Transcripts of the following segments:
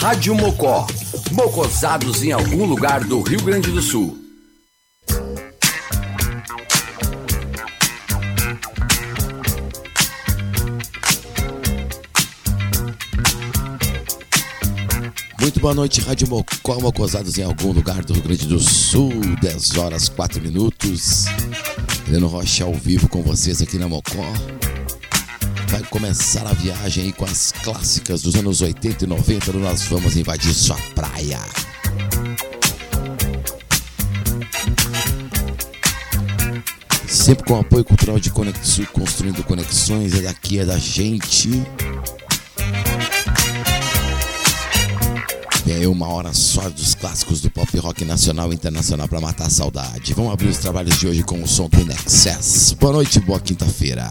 Rádio Mocó. Mocosados em algum lugar do Rio Grande do Sul. Muito boa noite, Rádio Mocó, Mocosados em algum lugar do Rio Grande do Sul, 10 horas 4 minutos. Heleno Rocha ao vivo com vocês aqui na Mocó vai começar a viagem aí com as clássicas dos anos 80 e 90. Nós vamos invadir sua praia. Sempre com apoio cultural de Conexão, construindo conexões. É daqui, é da gente. Vem aí uma hora só dos clássicos do pop rock nacional e internacional para matar a saudade. Vamos abrir os trabalhos de hoje com o som do Nexus. Boa noite, boa quinta-feira.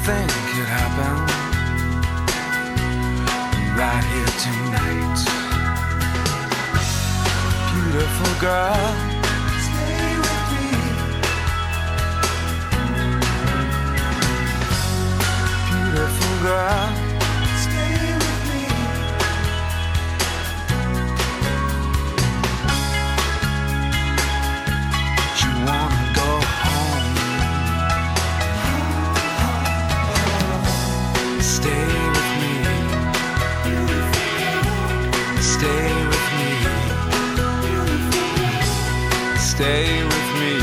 Anything could happen right here tonight. Beautiful girl, stay with me. Beautiful girl. Stay with me.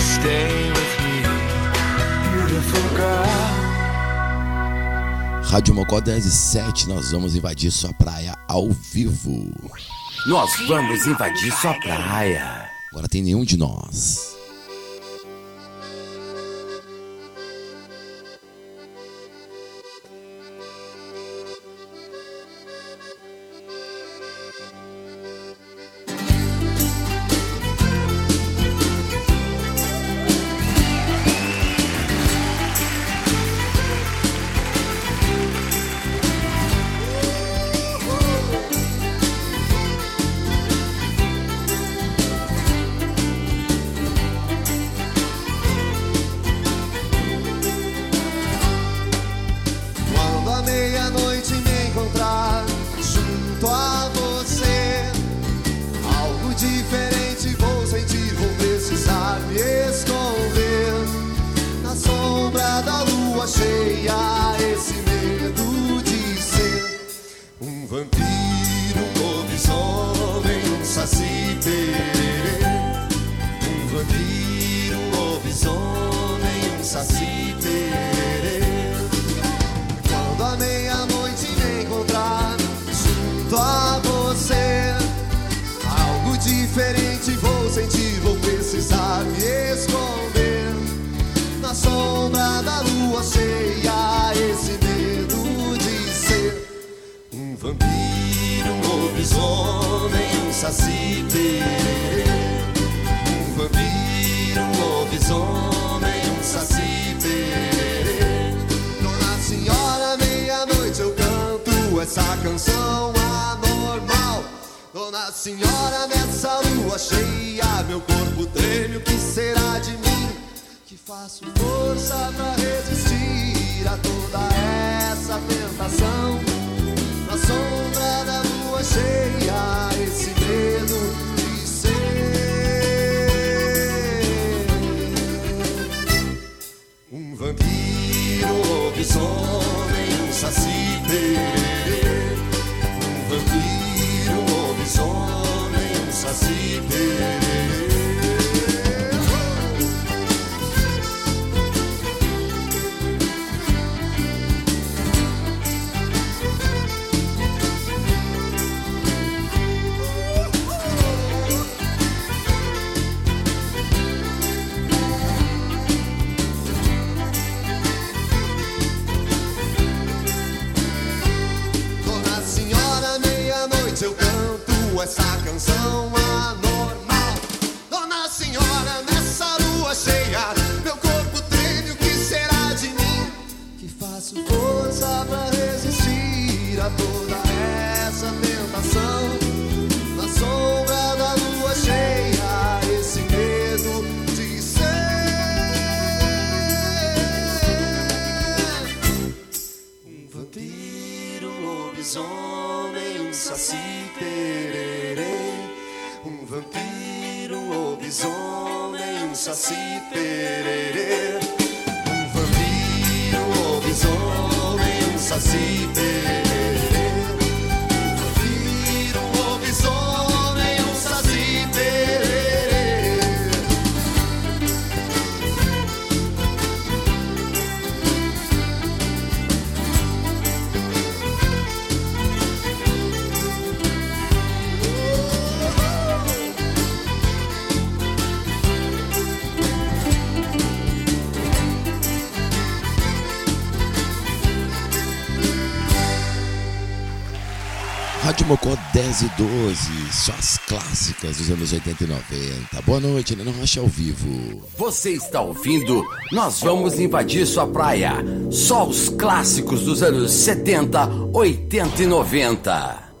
Stay with me. Beautiful girl. Rádio Mocó 10 e 7, nós vamos invadir sua praia ao vivo. Nós vamos invadir sua praia. Agora tem nenhum de nós. senhora nessa lua cheia, meu corpo treme, o que será de mim? Que faço força pra resistir a toda essa tentação. Na sombra da lua cheia, esse medo de ser um vampiro lobisomem. así, tereré. último com 10 e 12, só as clássicas dos anos 80 e 90. Boa noite, Nino Rocha ao vivo. Você está ouvindo? Nós vamos invadir sua praia. Só os clássicos dos anos 70, 80 e 90.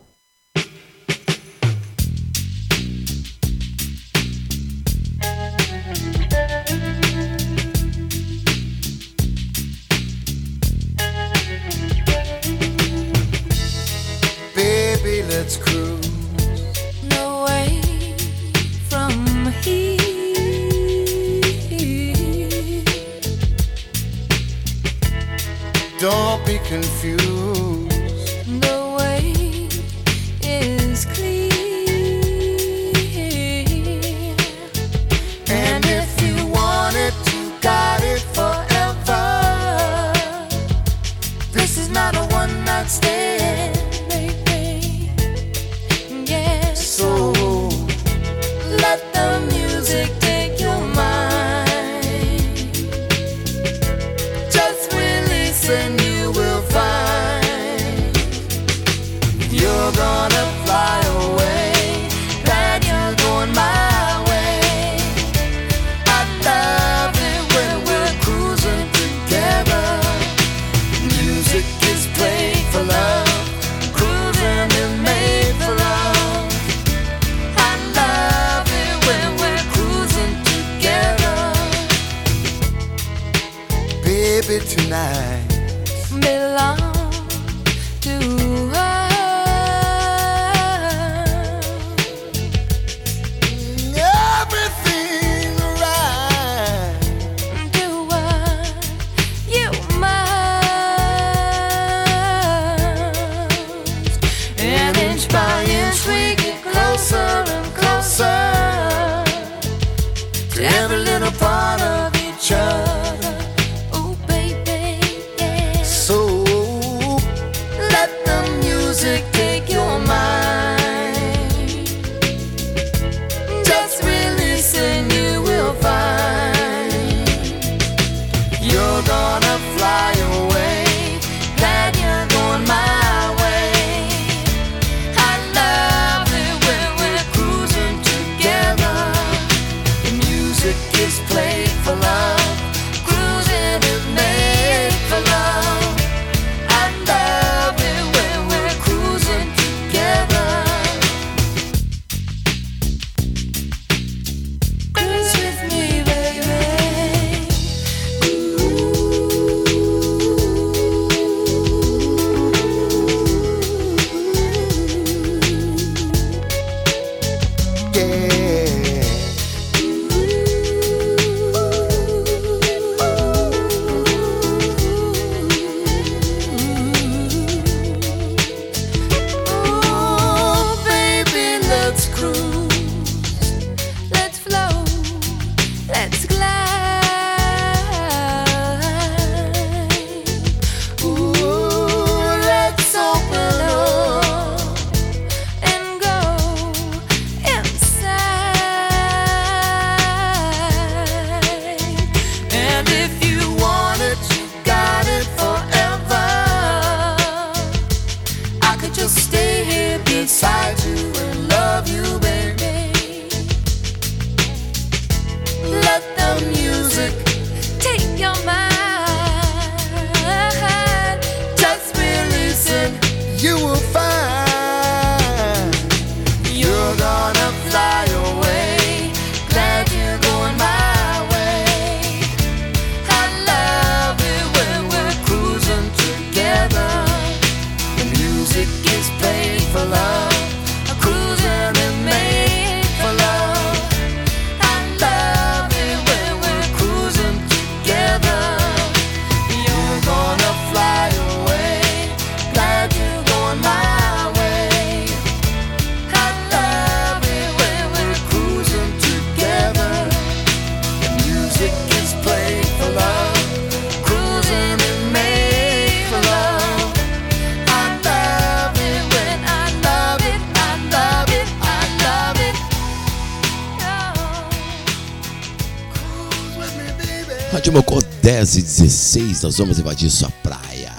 vocês, nós vamos invadir sua praia.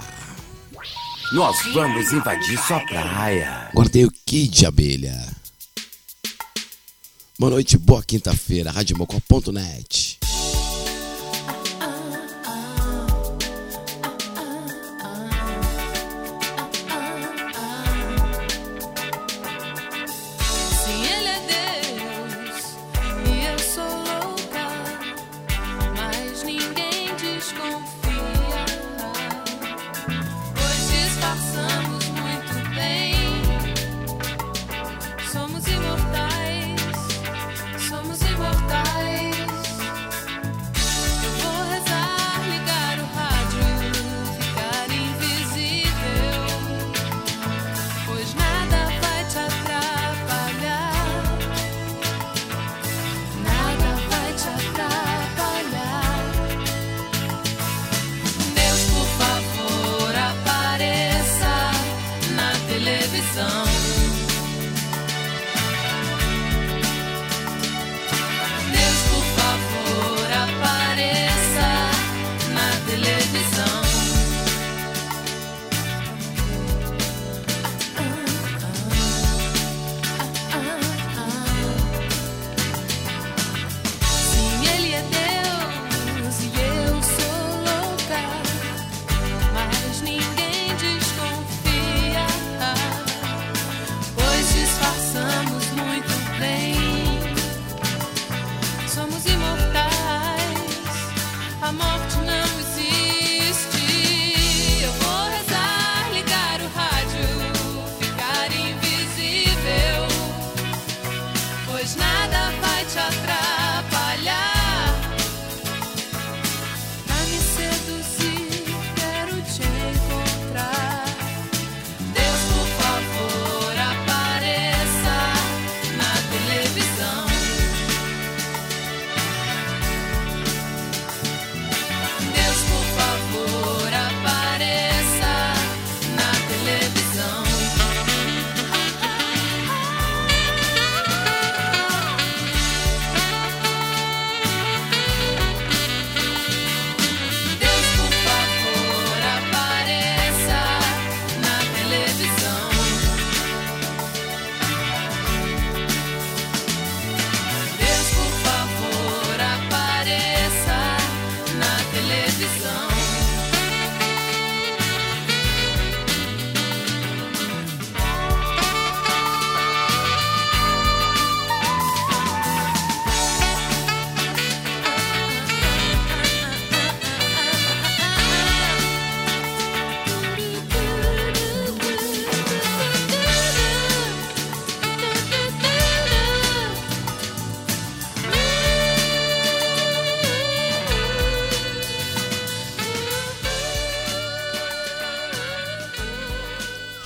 Nós vamos invadir sua praia. Guardei o Kid de Abelha. Boa noite, boa quinta-feira, radiomocó.net.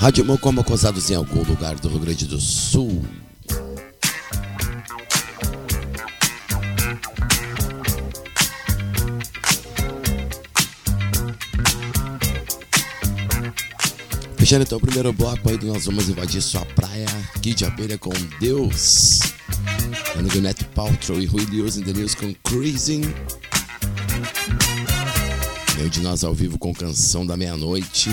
Rádio Mocó Mocosados em algum lugar do Rio Grande do Sul. Fechando então o primeiro bloco aí, nós vamos invadir sua praia. Kid Abelha com Deus. Ano Gwyneth Paltrow e Rui Lewis in the News com Cruising. Meio de nós ao vivo com Canção da Meia-Noite.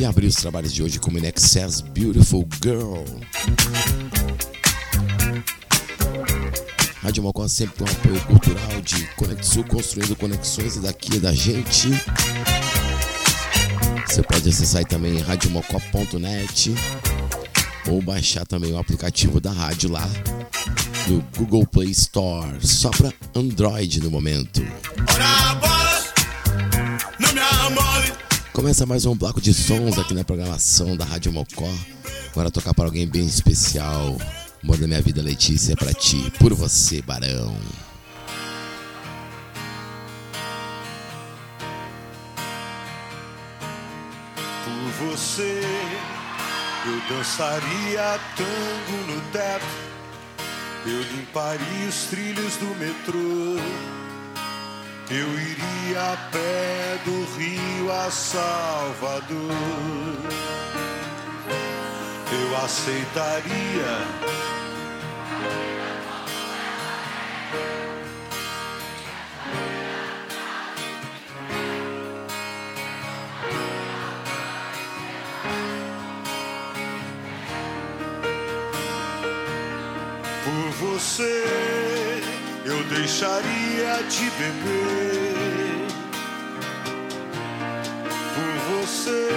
E abrir os trabalhos de hoje com In Excess Beautiful Girl. Rádio Mocó sempre com apoio cultural de Conexul, construindo conexões daqui da gente. Você pode acessar também radiomocó.net ou baixar também o aplicativo da rádio lá do Google Play Store, só para Android no momento. Começa mais um bloco de sons aqui na programação da Rádio Mocó. Agora tocar para alguém bem especial. Amor da minha vida, Letícia, pra ti, por você, Barão. Por você, eu dançaria tango no teto. Eu limparia os trilhos do metrô. Eu iria a pé do Rio a Salvador. Eu aceitaria. Por você deixaria de beber. Por você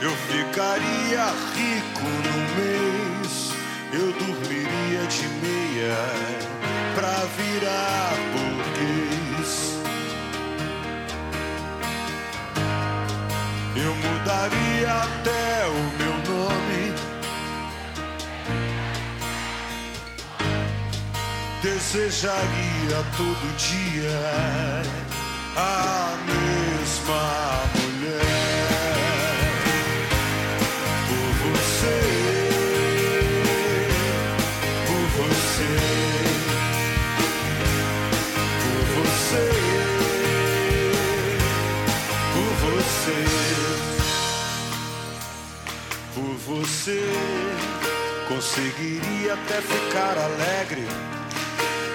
eu ficaria rico no mês. Eu dormiria de meia pra virar Desejaria todo dia. A mesma mulher. Por você, por você, por você, por você, por você, conseguiria até ficar alegre.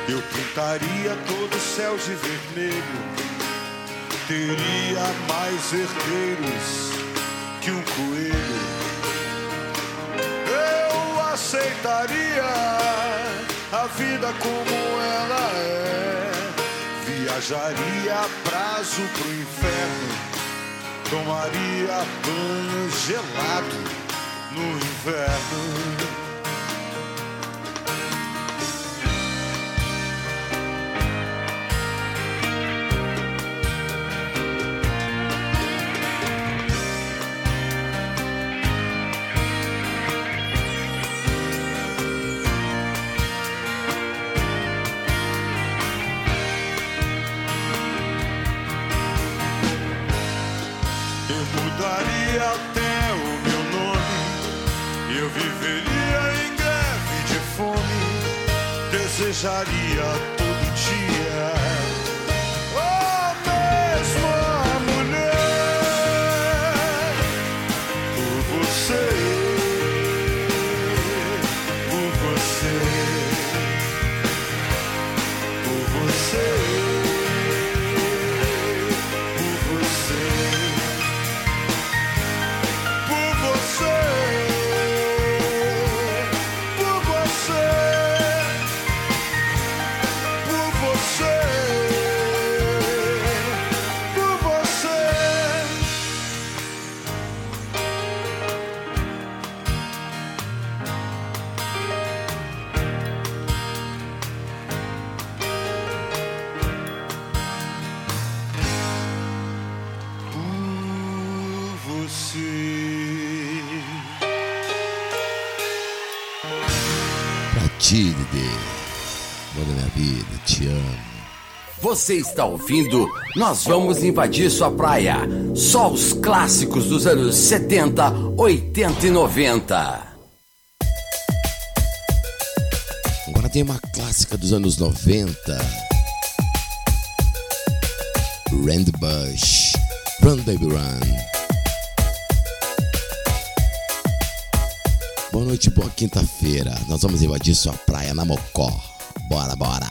Eu pintaria todo o céu de vermelho. Teria mais herdeiros que um coelho. Eu aceitaria a vida como ela é. Viajaria a prazo pro inferno. Tomaria banho gelado no inverno. Desejaria Pra ti, Dede. Amor da minha vida, te amo. Você está ouvindo? Nós vamos invadir sua praia. Só os clássicos dos anos 70, 80 e 90. Agora tem uma clássica dos anos 90. Randy Bush. Run Baby Run. Boa noite, boa quinta-feira. Nós vamos invadir sua praia na Mocó. Bora, bora.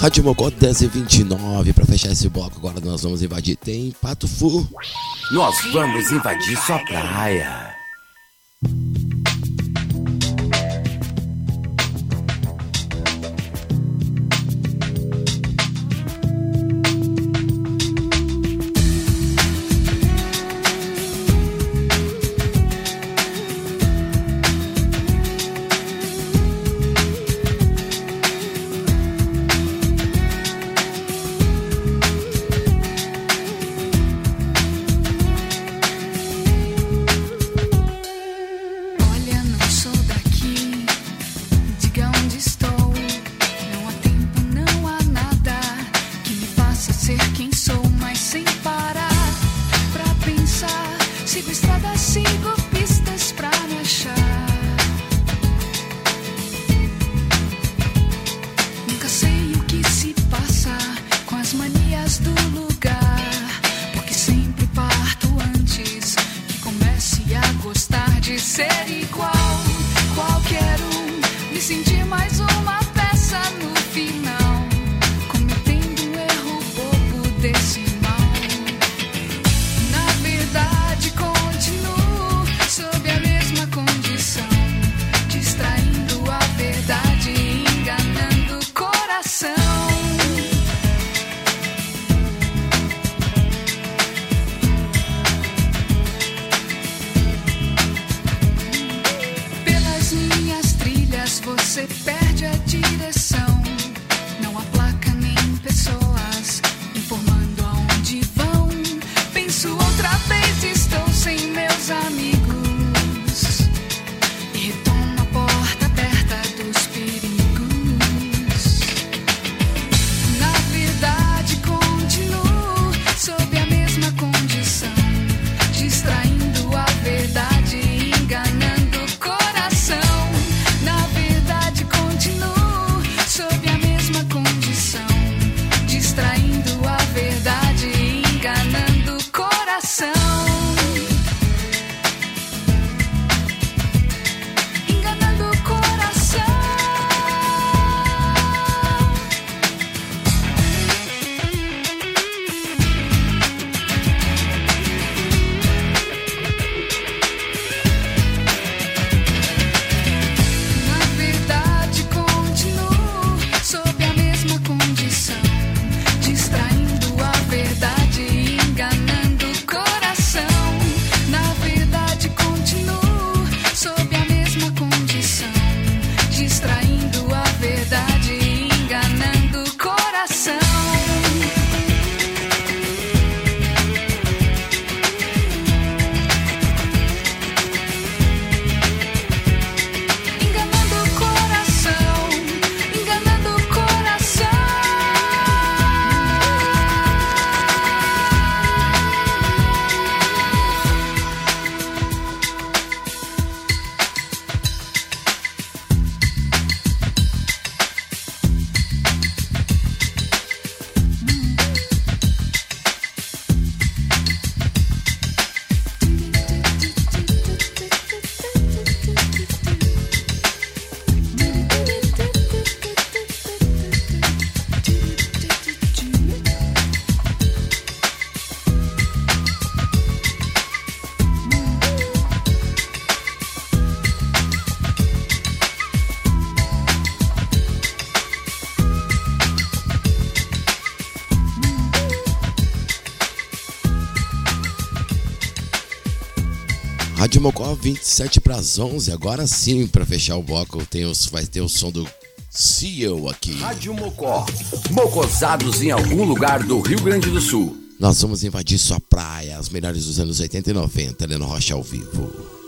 Rádio Mocó 10 e 29. Pra fechar esse bloco, agora nós vamos invadir. Tem Pato Fu. Nós vamos invadir sua praia. Mocó, 27 para as 11. Agora sim, para fechar o bloco, tem os, vai ter o som do CEO aqui. Rádio Mocó. Mocosados em algum lugar do Rio Grande do Sul. Nós vamos invadir sua praia, as melhores dos anos 80 e 90, Leno Rocha ao vivo.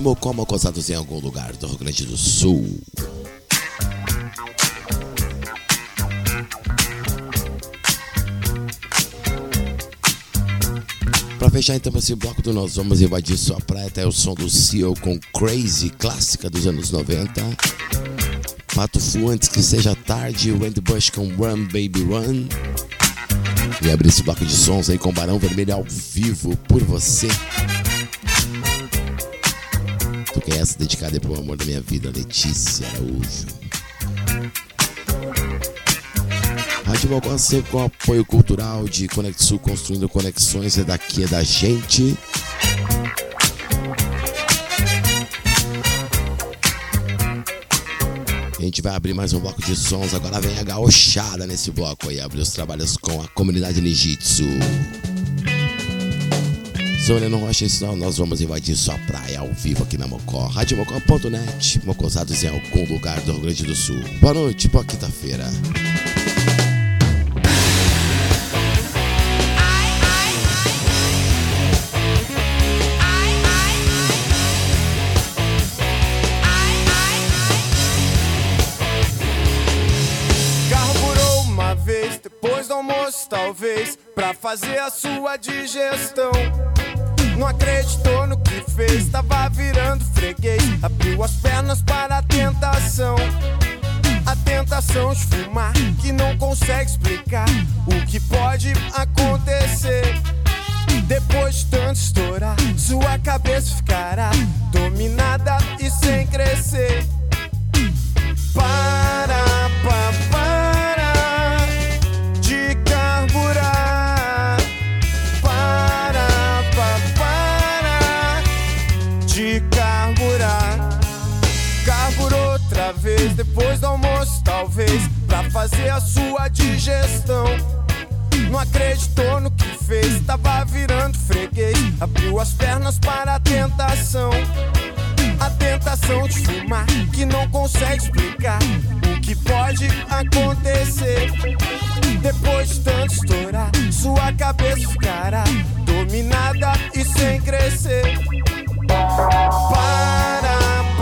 Mocó Mocosados em algum lugar do Rio Grande do Sul. Pra fechar então esse bloco do Nós Vamos Invadir Sua Praia, até o som do Seal com Crazy, clássica dos anos 90. Pato Fu, antes que seja tarde, Wendy Bush com Run Baby Run. E abrir esse bloco de sons aí com Barão Vermelho ao vivo por você. Toquei essa dedicada pro amor da minha vida, Letícia Araújo. Rádio Balcão sempre com apoio cultural de Conexul, construindo conexões, é daqui, é da gente. A gente vai abrir mais um bloco de sons, agora vem a gauchada nesse bloco aí, abrir os trabalhos com a comunidade Nijitsu. Sou Heleno Rocha, então nós vamos invadir sua praia ao vivo aqui na Mocó. RadioMocó.net, mocosados em algum lugar do Rio Grande do Sul. Boa noite, boa quinta-feira. Talvez, pra fazer a sua digestão. Não acreditou no que fez, tava virando freguês. Abriu as pernas para a tentação. A tentação de fumar, que não consegue explicar o que pode acontecer. Depois de tanto estourar, sua cabeça ficará fazer a sua digestão. Não acreditou no que fez, tava virando freguês. Abriu as pernas para a tentação. A tentação de fumar, que não consegue explicar o que pode acontecer. Depois de tanto estourar, sua cabeça ficará dominada e sem crescer. Para, pa, para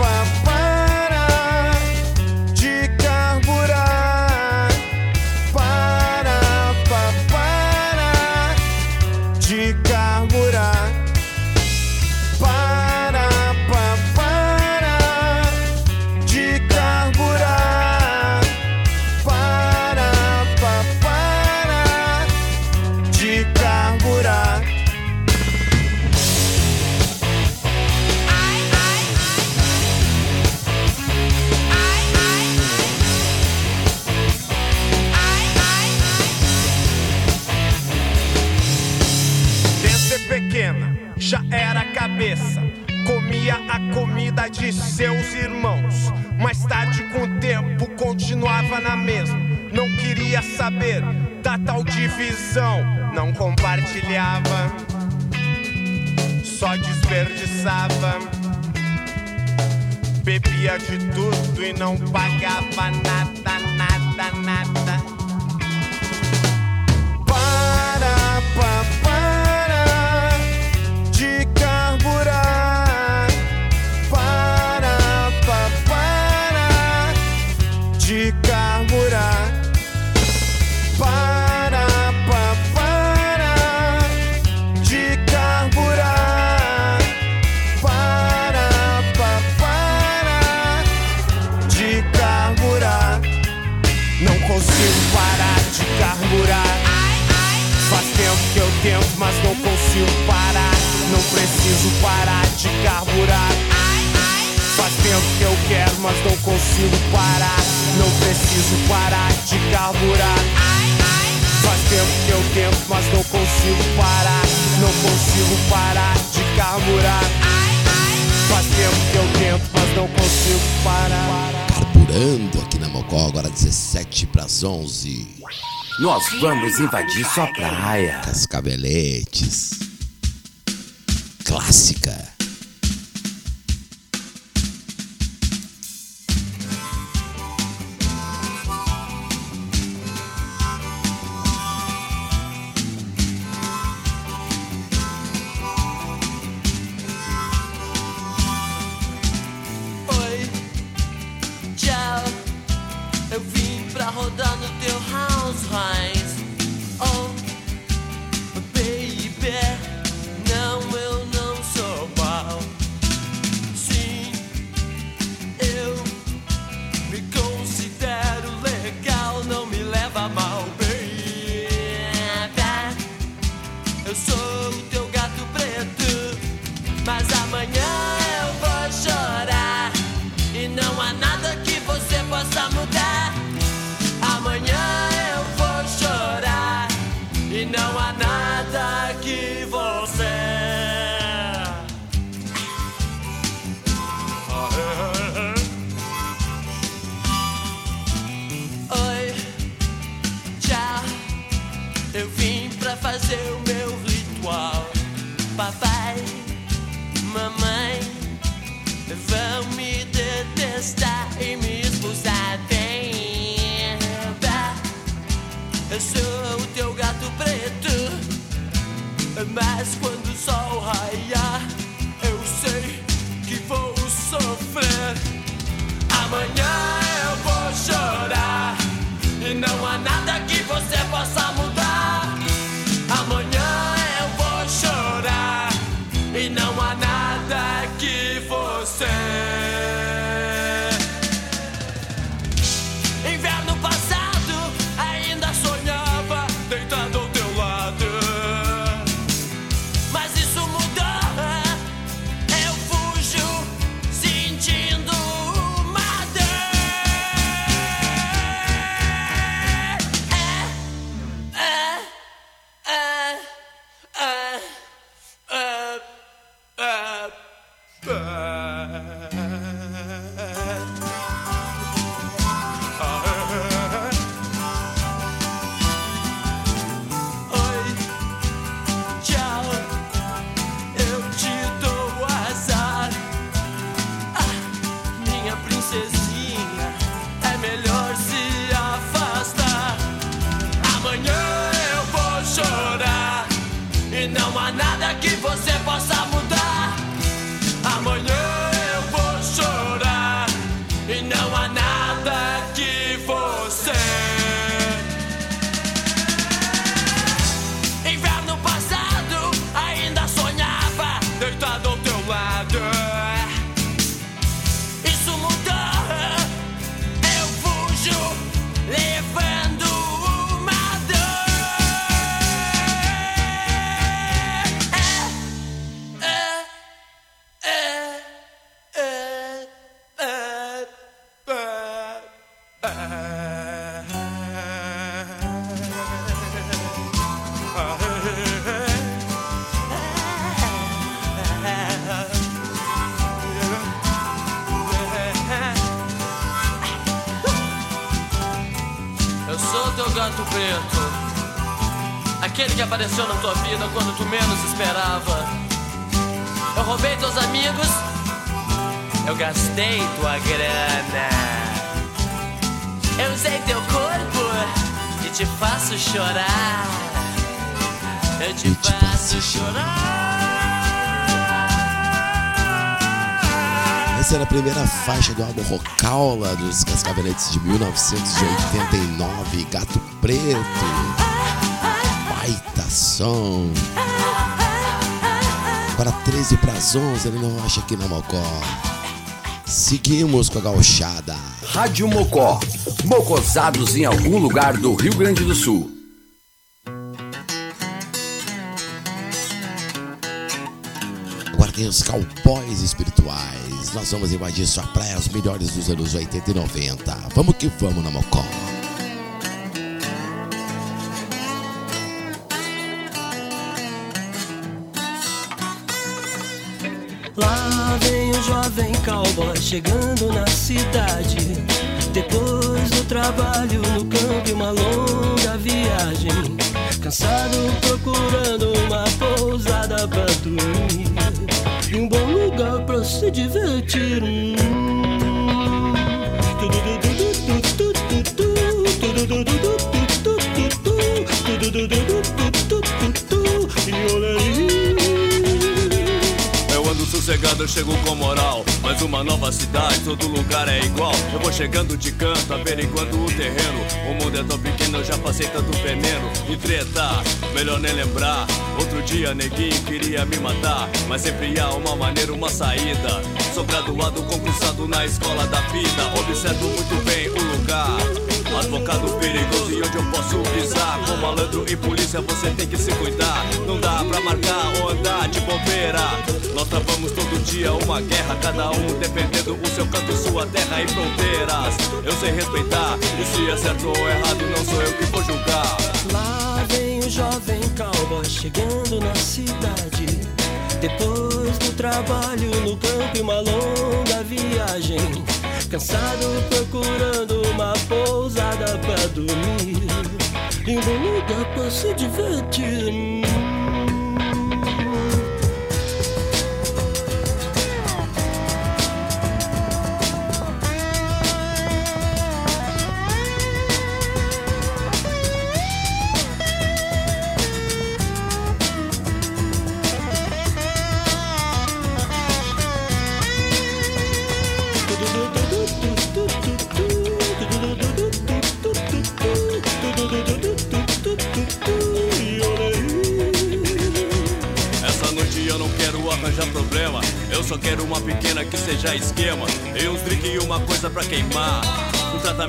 na mesma. Não queria saber da tal divisão. Não compartilhava, só desperdiçava. Bebia de tudo e não pagava nada, nada, nada. Que eu tento, mas não consigo parar. Não preciso parar de carburar. Faz tempo que eu quero, mas não consigo parar. Não preciso parar de carburar. Faz tempo que eu tento, mas não consigo parar. Não consigo parar de carburar. Faz tempo que eu tento, mas não consigo parar. Carburando aqui na Mocó, agora 17 para as 11. Nós vamos invadir sua praia. Cascaveletes. Clássica. Faço chorar. Eu te, E te faço faço chorar. Essa era a primeira faixa do álbum Rocaula dos Cascavenetes de 1989, Gato Preto. Baita som. Para 13 para as 11, ele não acha aqui na Mocó. Seguimos com a gauchada. Rádio Mocó. Mocosados em algum lugar do Rio Grande do Sul. Tem os cowboys espirituais. Nós vamos invadir sua praia, os melhores dos anos 80 e 90. Vamos que vamos na Mocó. Cowboy chegando na cidade. Depois do trabalho no campo e uma longa viagem. Cansado procurando uma pousada pra dormir. E um bom lugar pra se divertir. E sossegado, eu chego com moral. Mas uma nova cidade, todo lugar é igual. Eu vou chegando de canto, averiguando o terreno. O mundo é tão pequeno, eu já passei tanto veneno. E treta, melhor nem lembrar. Outro dia, neguinho queria me matar. Mas sempre há uma maneira, uma saída. Sou graduado, concursado na escola da vida. Observo muito bem o lugar. Advogado perigoso e onde eu posso pisar. Com malandro e polícia você tem que se cuidar. Não dá pra marcar ou andar de bobeira. Nós travamos todo dia uma guerra Cada um defendendo o seu canto, sua terra e fronteiras. Eu sei respeitar e se é certo ou errado Não sou eu que vou julgar. Lá vem o jovem cowboy chegando na cidade. Depois do trabalho no campo e uma longa viagem. Cansado procurando Bom lugar pra se divertir.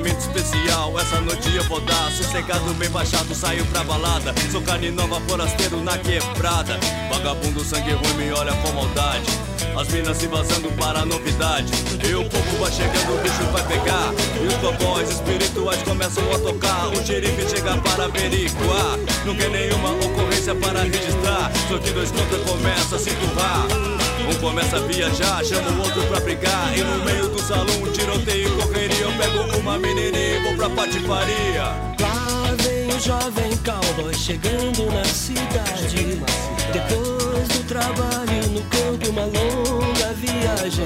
Tratamento especial, essa noite eu vou dar. Sossegado, bem baixado, saio pra balada. Sou carne nova, forasteiro na quebrada. Vagabundo, sangue ruim, me olha com maldade. As minas se vazando para a novidade. E o povo vai chegando, o bicho vai pegar. E os cowboys espirituais começam a tocar. O xerife chega para averiguar. Não quer nenhuma ocorrência para registrar. Só que dois contra começa a se empurrar. Um começa a viajar, chama o outro pra brigar. E no meio do salão, tiroteio e correria. Eu pego uma menininha e vou pra patifaria. Lá vem o jovem cowboy chegando na cidade. Depois do trabalho no campo, uma longa viagem.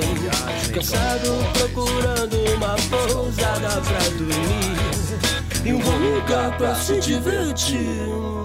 Cansado procurando uma pousada pra dormir. E um bom lugar pra se divertir.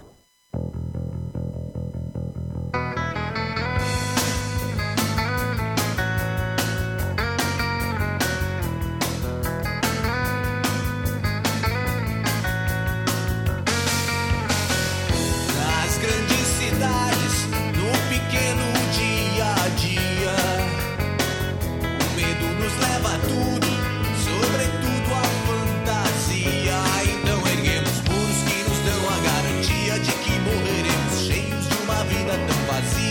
see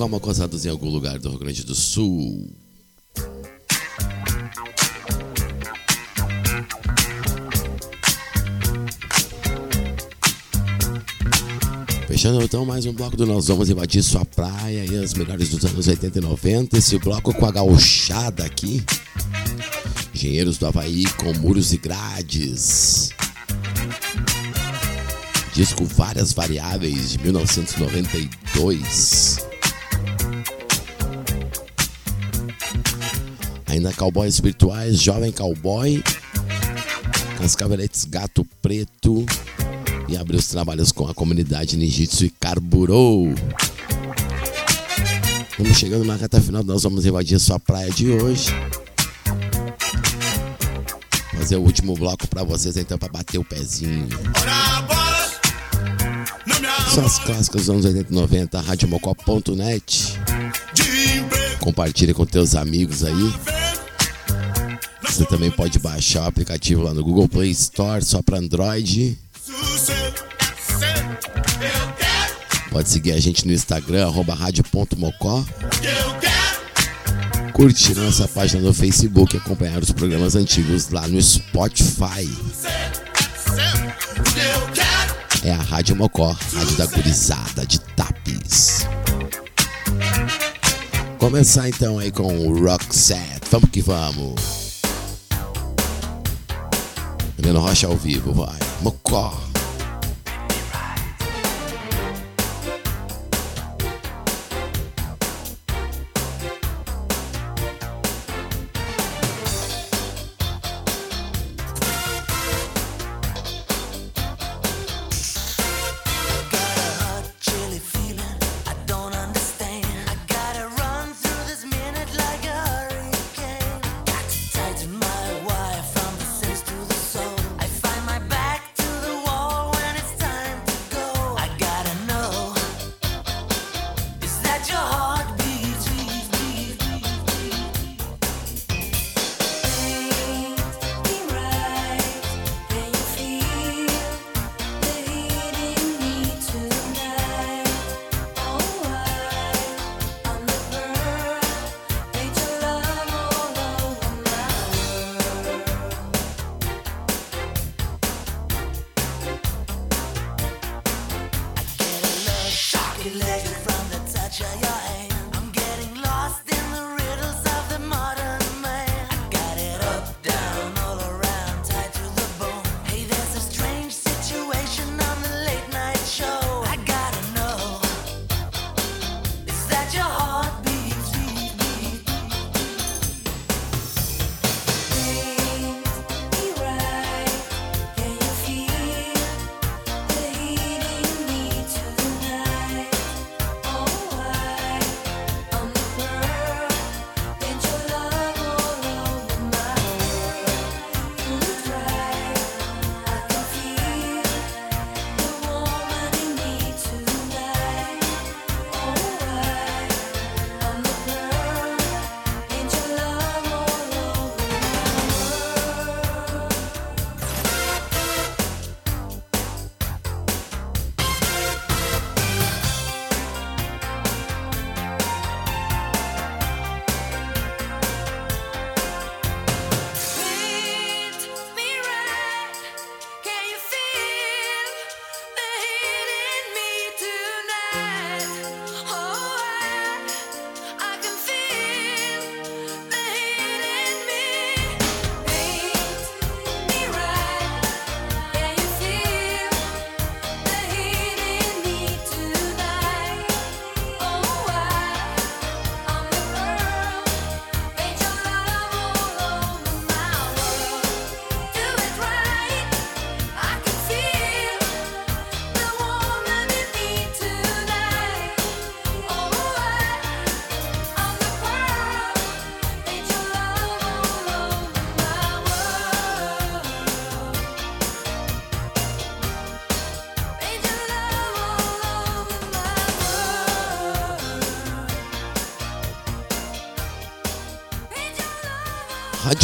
como acosados em algum lugar do Rio Grande do Sul. Fechando então mais um bloco do Nós Vamos Invadir Sua Praia e as melhores dos anos 80 e 90. Esse bloco com a gauchada aqui. Engenheiros do Havaí com muros e grades. Disco Várias Variáveis de 1992. Ainda Cowboys Virtuais, Jovem Cowboy, Cascaveletes Gato Preto e abriu os trabalhos com a comunidade Ninjitsu e carburou. Estamos chegando na reta final, nós vamos invadir sua praia de hoje. Fazer o último bloco para vocês então para bater o pezinho. São as clássicas dos anos 80 e 90, radiomocó.net. Compartilha com teus amigos aí. Você também pode baixar o aplicativo lá no Google Play Store, só para Android. Pode seguir a gente no Instagram, arroba rádio.mocó. Curtir nossa página no Facebook e acompanhar os programas antigos lá no Spotify. É a Rádio Mocó, Rádio da Gurizada de Tapes. Começar então aí com o Roxette. Vamos que vamos. Helena Rocha ao vivo, vai. Mocó.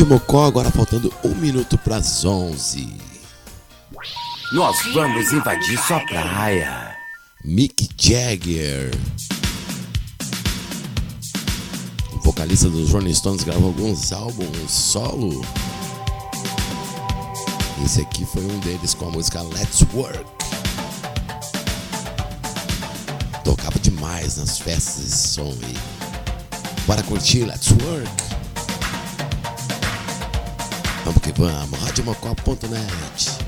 Mocó, agora faltando um minuto para as 11. Nós vamos invadir sua praia. Mick Jagger. O vocalista dos Rolling Stones gravou alguns álbuns solo. Esse aqui foi um deles com a música Let's Work. Tocava demais nas festas de som. Para curtir, Let's Work. Vamos que vamos, radiomocó.net.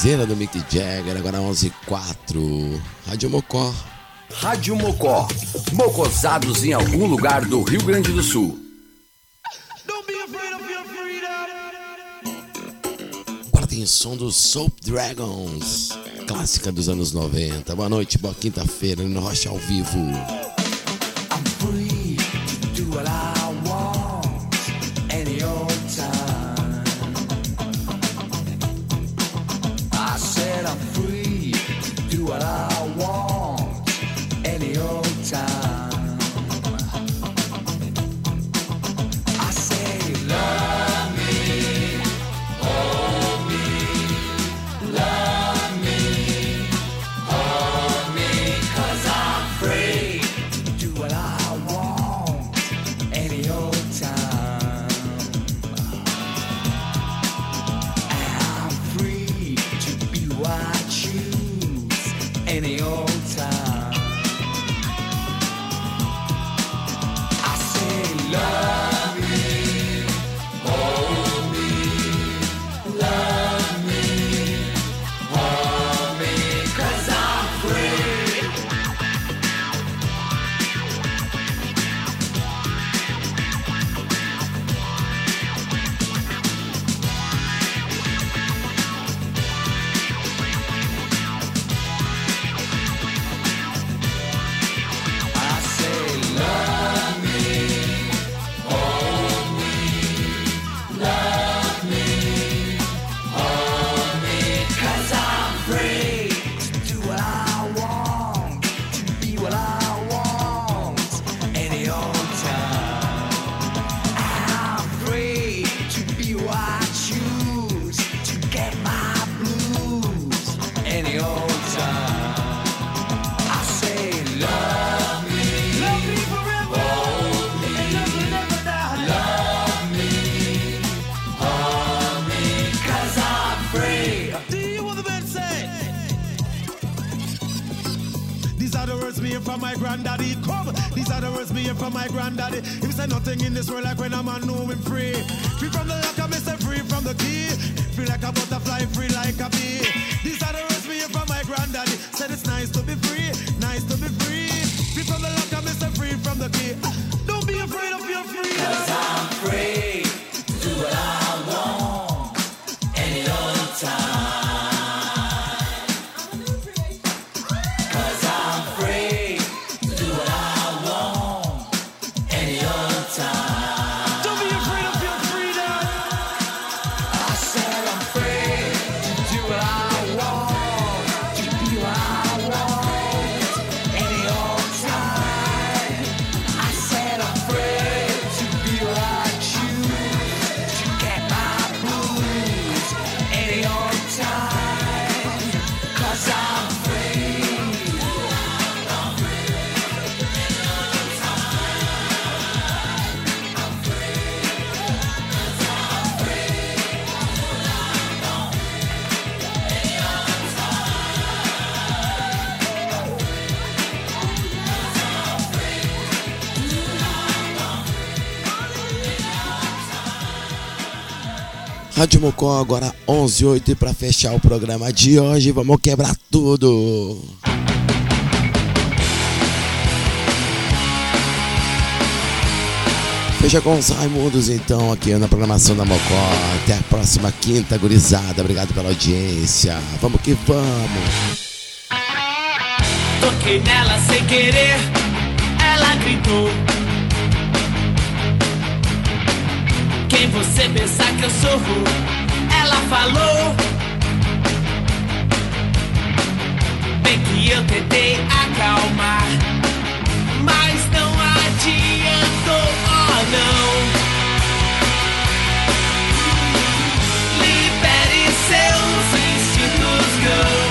Quinzena do Mick Jagger, agora 11 e 4. Rádio Mocó. Rádio Mocó. Mocosados em algum lugar do Rio Grande do Sul. Agora tem o som do Soap Dragons, clássica dos anos 90. Boa noite, boa quinta-feira, no Rocha ao vivo. Rádio Mocó agora 11:08 e para fechar o programa de hoje, vamos quebrar tudo. Fecha com os Raimundos então aqui na programação da Mocó. Até a próxima quinta, gurizada. Obrigado pela audiência. Vamos que vamos. Toquei nela sem querer, ela gritou sem você pensar que eu sorro. Ela falou. Bem que eu tentei acalmar, mas não adiantou, oh não. Libere seus instintos, girl.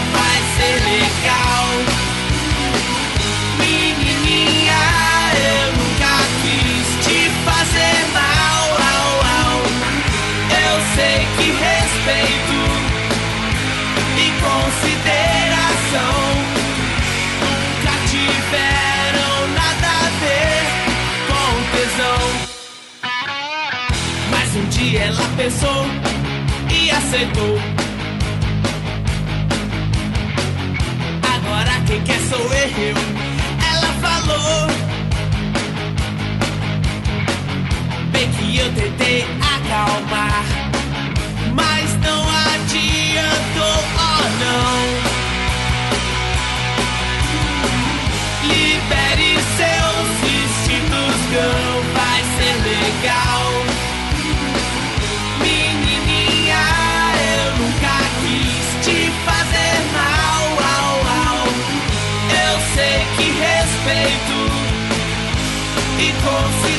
ela pensou e aceitou. Agora quem quer sou eu, ela falou. Bem que eu tentei acalmar, mas não adiantou, oh não. Libere seus instintos, cão, vai ser legal. E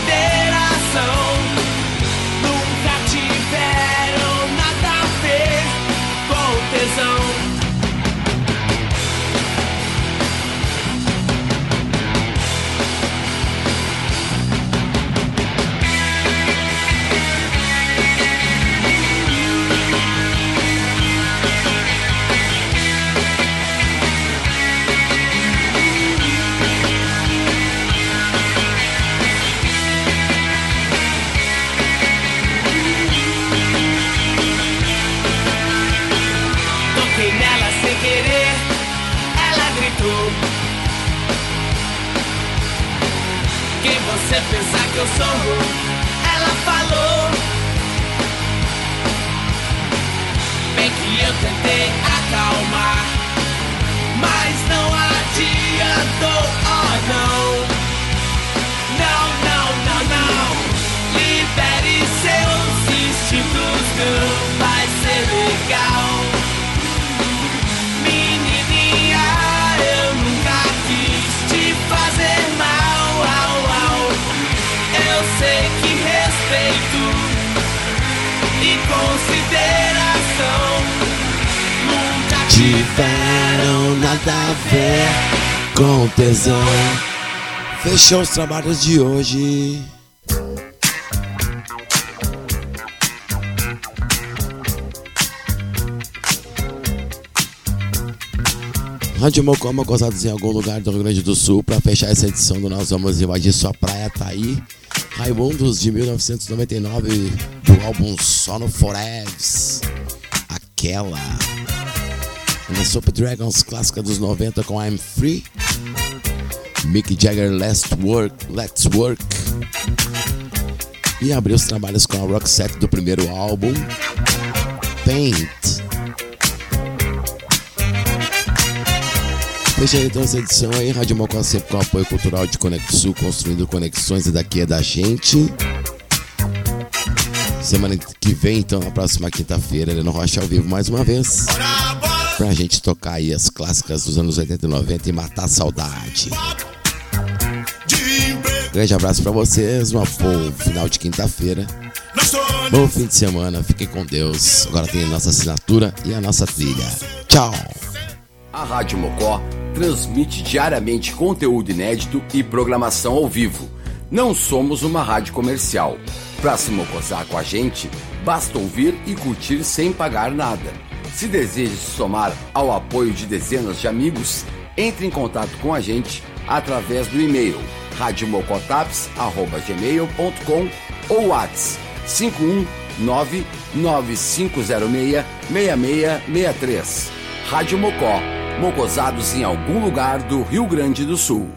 Fechou os trabalhos de hoje. Rádio Mocoma, gozados em algum lugar do Rio Grande do Sul. Para fechar essa edição do Nós Vamos Invadir Sua Praia, tá aí. Raimundos de 1999, do álbum Sono Forevs. Aquela. Na Super Dragons clássica dos 90 com I'm Free. Mick Jagger Let's Work, Let's Work. E abriu os trabalhos com a Roxette do primeiro álbum, Paint. Fechando então essa edição aí, Rádio Mocó sempre com apoio cultural de Conexul, construindo conexões e daqui é da gente. Semana que vem, então, na próxima quinta-feira, no Rocha ao vivo mais uma vez. Pra gente tocar aí as clássicas dos anos 80 e 90 e matar a saudade. Grande abraço pra vocês, um bom final de quinta-feira. Bom fim de semana, fiquem com Deus. Agora tem a nossa assinatura e a nossa trilha. Tchau! A Rádio Mocó transmite diariamente conteúdo inédito e programação ao vivo. Não somos uma rádio comercial. Para se mocosar com a gente, basta ouvir e curtir sem pagar nada. Se deseja se somar ao apoio de dezenas de amigos, entre em contato com a gente através do e-mail radiomocotaps.gmail.com ou WhatsApp 51995066663. Rádio Mocó, mocosados em algum lugar do Rio Grande do Sul.